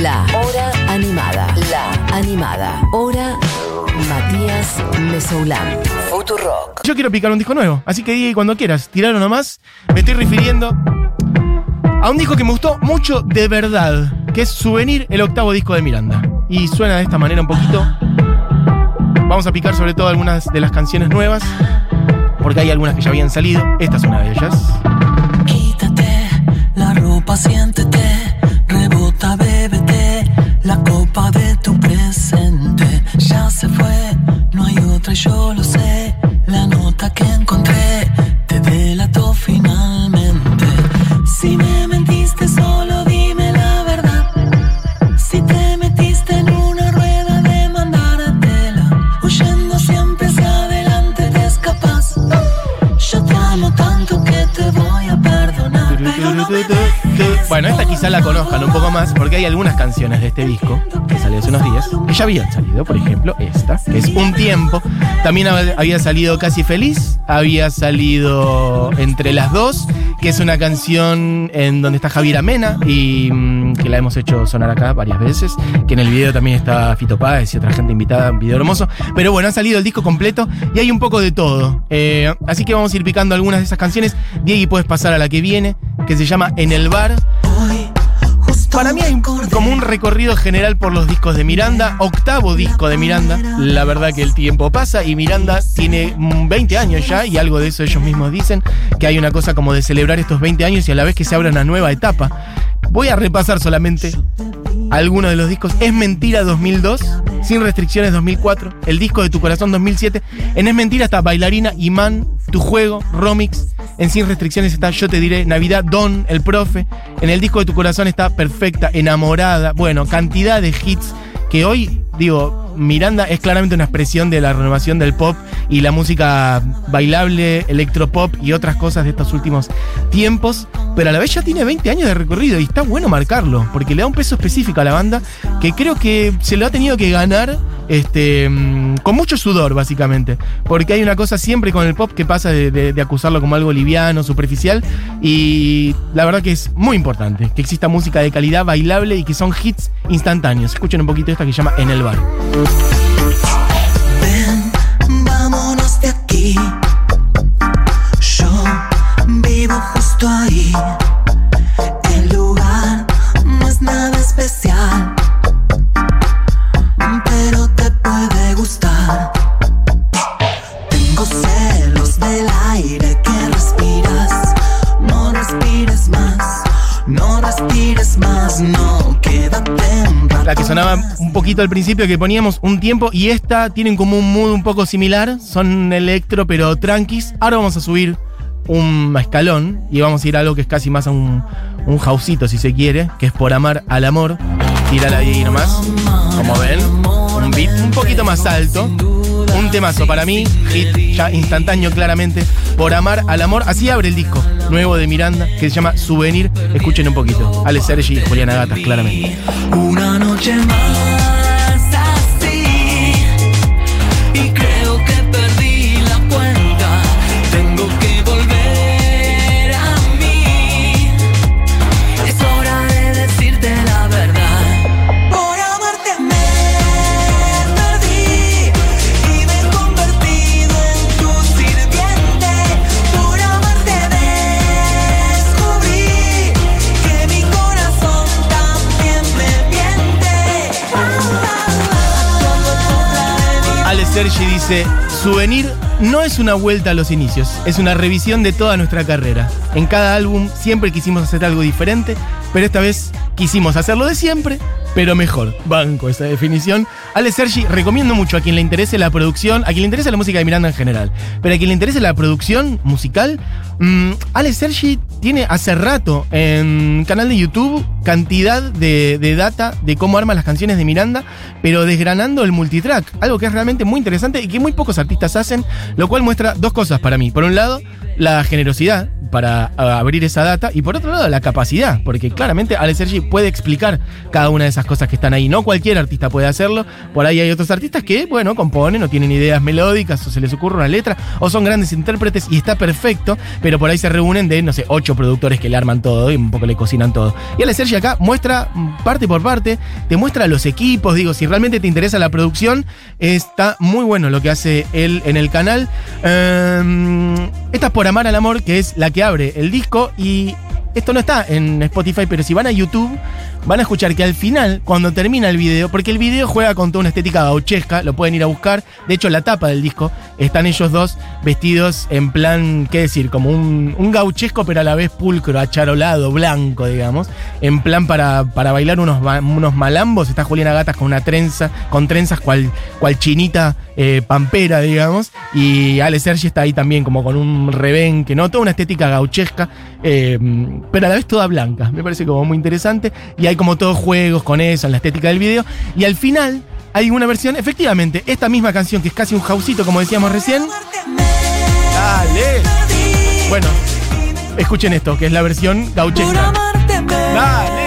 La Hora Animada. La Animada. Hora Matías Mesoulán. Futurock. Yo quiero picar un disco nuevo, así que di cuando quieras, tiralo nomás. Me estoy refiriendo a un disco que me gustó mucho de verdad, que es Souvenir, el octavo disco de Miranda. Y suena de esta manera un poquito. Vamos a picar sobre todo algunas de las canciones nuevas, porque hay algunas que ya habían salido. Esta es una de ellas. Quítate la ropa, siéntete, rebota, la copa de tu presente ya se fue, no hay otra, yo lo sé, Bueno, esta quizá la conozcan un poco más porque hay algunas canciones de este disco que salió hace unos días que ya habían salido. Por ejemplo, esta, que es Un Tiempo. También hab- había salido Casi Feliz, había salido Entre las Dos, que es una canción en donde está Javier Amena y mm, que la hemos hecho sonar acá varias veces. Que en el video también está Fito Páez y otra gente invitada, un video hermoso. Pero bueno, ha salido el disco completo y hay un poco de todo. Eh, así que vamos a ir picando algunas de esas canciones. Diego, puedes pasar a la que viene, que se llama En el Bar. Para mí hay como un recorrido general por los discos de Miranda, octavo disco de Miranda. La verdad que el tiempo pasa y Miranda tiene mm, 20 años ya y algo de eso ellos mismos dicen, que hay una cosa como de celebrar estos 20 años y a la vez que se abre una nueva etapa. Voy a repasar solamente algunos de los discos. Es Mentira 2002, Sin Restricciones 2004, El Disco de Tu Corazón 2007. En Es Mentira está Bailarina, Imán, Tu Juego, Romix. En Sin Restricciones está Yo Te Diré, Navidad, Don, El Profe. En el Disco de Tu Corazón está Perfecta, Enamorada. Bueno, cantidad de hits que hoy, digo, Miranda es claramente una expresión de la renovación del pop y la música bailable, electropop y otras cosas de estos últimos tiempos, pero a la vez ya tiene 20 años de recorrido y está bueno marcarlo, porque le da un peso específico a la banda que creo que se lo ha tenido que ganar este, mm, con mucho sudor, básicamente, porque hay una cosa siempre con el pop que pasa de, de- acusarlo como algo liviano, superficial, y la verdad que es muy importante que exista música de calidad bailable y que son hits instantáneos. Escuchen un poquito esta que se llama En el bar. Que sonaba un poquito al principio que poníamos un tiempo y esta tienen como un mood un poco similar, son electro pero tranquis. Ahora vamos a subir un escalón y vamos a ir a algo que es casi más a un, un houseito si se quiere, que es por amar al amor. Tírala ahí nomás, como ven, un beat un poquito más alto. Un temazo para mí, hit ya instantáneo claramente, por amar al amor. Así abre el disco nuevo de Miranda que se llama Souvenir. Escuchen un poquito. Ale Sergi y Juliana Gatas, claramente. Una noche más Sergi dice, Souvenir no es una vuelta a los inicios, es una revisión de toda nuestra carrera. En cada álbum siempre quisimos hacer algo diferente, pero esta vez quisimos hacerlo de siempre, pero mejor. Banco esa definición. Ale Sergi, recomiendo mucho a quien le interese la producción, a quien le interese la música de Miranda en general, pero a quien le interese la producción musical, mm, Ale Sergi tiene hace rato en canal de YouTube cantidad de, de data de cómo arma las canciones de Miranda, pero desgranando el multitrack, algo que es realmente muy interesante y que muy pocos artistas hacen, lo cual muestra dos cosas para mí. Por un lado, la generosidad para abrir esa data y por otro lado la capacidad, porque claramente Ale Sergi puede explicar cada una de esas cosas que están ahí. No cualquier artista puede hacerlo, por ahí hay otros artistas que, bueno, componen o tienen ideas melódicas o se les ocurre una letra o son grandes intérpretes y está perfecto, pero por ahí se reúnen de, no sé, ocho productores que le arman todo y un poco le cocinan todo. Y Ale Sergi Sergi acá muestra parte por parte, te muestra los equipos, digo, si realmente te interesa la producción, está muy bueno lo que hace él en el canal. Em, esta es por Amar al Amor, que es la que abre el disco y esto no está en Spotify, pero si van a YouTube, van a escuchar que al final, cuando termina el video, porque el video juega con toda una estética gauchesca, lo pueden ir a buscar. De hecho, la tapa del disco están ellos dos vestidos en plan, ¿qué decir? Como un, gauchesco, pero a la vez pulcro, acharolado, blanco, digamos. En plan para, para bailar unos, unos malambos. Está Juliana Gatas con una trenza, con trenzas cual, cual chinita eh, pampera, digamos. Y Ale Sergi está ahí también, como con un rebenque, ¿no? Toda una estética gauchesca, eh, pero a la vez toda blanca. Me parece como muy interesante. Y hay como todos juegos con eso, en la estética del video. Y al final hay una versión, efectivamente, esta misma canción, que es casi un jausito, como decíamos recién. Dale. Bueno, escuchen esto, que es la versión gauchesca. Dale.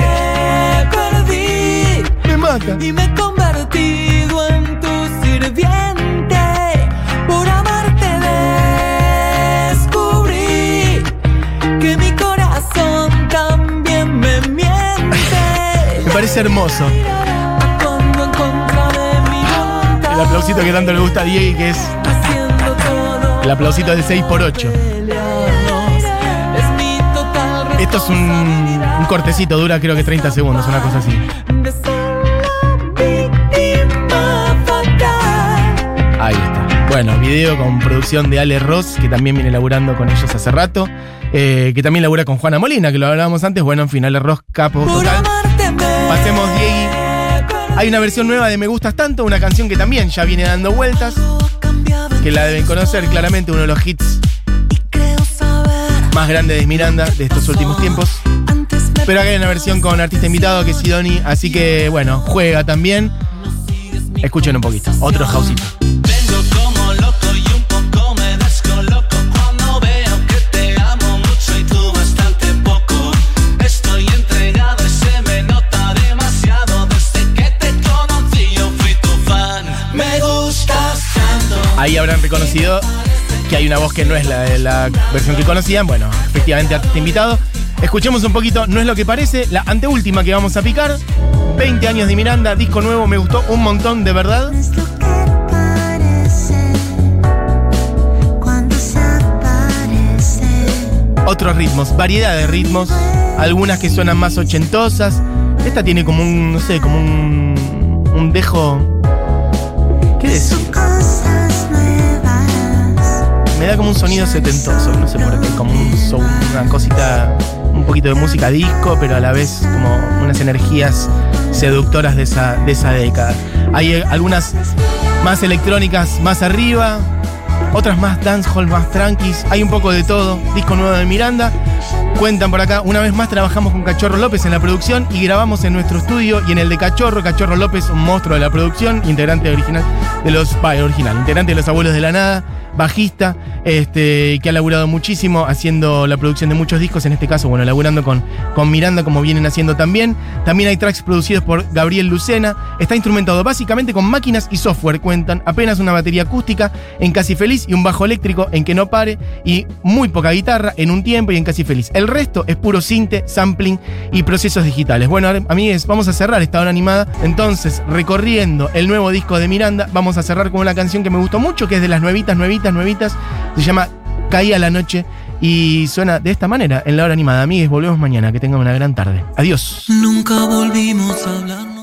Me mata. y me he convertido en tu sirviente. Parece hermoso. De El aplausito que tanto le gusta a Diego, que es el aplausito del 6x8. pelearnos. Es mi total Esto es un, un cortecito, dura creo que 30 segundos, una cosa así. de. Ahí está. Bueno, video con producción de Ale Ross, que también viene laburando con ellos hace rato. eh, que también labura con Juana Molina, que lo hablábamos antes. Bueno, en fin, Ale Ross, capo total. Pasemos, Diegui. Hay una versión nueva de Me Gustas Tanto, una canción que también ya viene dando vueltas, que la deben conocer claramente, uno de los hits más grandes de Miranda de estos últimos tiempos. Pero acá hay una versión con artista invitado que es Sidoni, así que bueno, juega también. Escuchen un poquito, otro houseito. Ahí habrán reconocido que hay una voz que no es la de la versión que conocían. Bueno, efectivamente, artista invitado. Escuchemos un poquito, no es lo que parece, la anteúltima que vamos a picar. 20 años de Miranda, disco nuevo, me gustó un montón, de verdad. Otros ritmos, variedad de ritmos, algunas que suenan más ochentosas. Esta tiene como un, no sé, como un, un dejo... ¿Qué decir? Me da como un sonido setentoso, no sé por qué, como un una cosita, un poquito de música disco, pero a la vez como unas energías seductoras de esa, de esa década. Hay eh, algunas más electrónicas más arriba, otras más dancehall, más tranquis, hay un poco de todo. Disco nuevo de Miranda. Cuentan por acá, una vez más trabajamos con Cachorro López en la producción y grabamos en nuestro estudio y en el de Cachorro. Cachorro López, un monstruo de la producción, integrante original de los. bah, original, integrante de los Abuelos de la Nada, bajista, este, que ha laburado muchísimo haciendo la producción de muchos discos, en este caso, bueno, laburando con, con Miranda, como vienen haciendo también. También hay tracks producidos por Gabriel Lucena. Está instrumentado básicamente con máquinas y software, cuentan. Apenas una batería acústica en Casi Feliz y un bajo eléctrico en Que No Pare y muy poca guitarra en un tiempo y en Casi Feliz. El resto es puro sinte, sampling y procesos digitales. Bueno, amigues, vamos a cerrar esta hora animada. Entonces, recorriendo el nuevo disco de Miranda, vamos a cerrar con una canción que me gustó mucho, que es de las nuevitas, nuevitas, nuevitas. Se llama Caía la noche y suena de esta manera en la hora animada. Amigues, volvemos mañana. Que tengan una gran tarde. Adiós. Nunca volvimos a hablar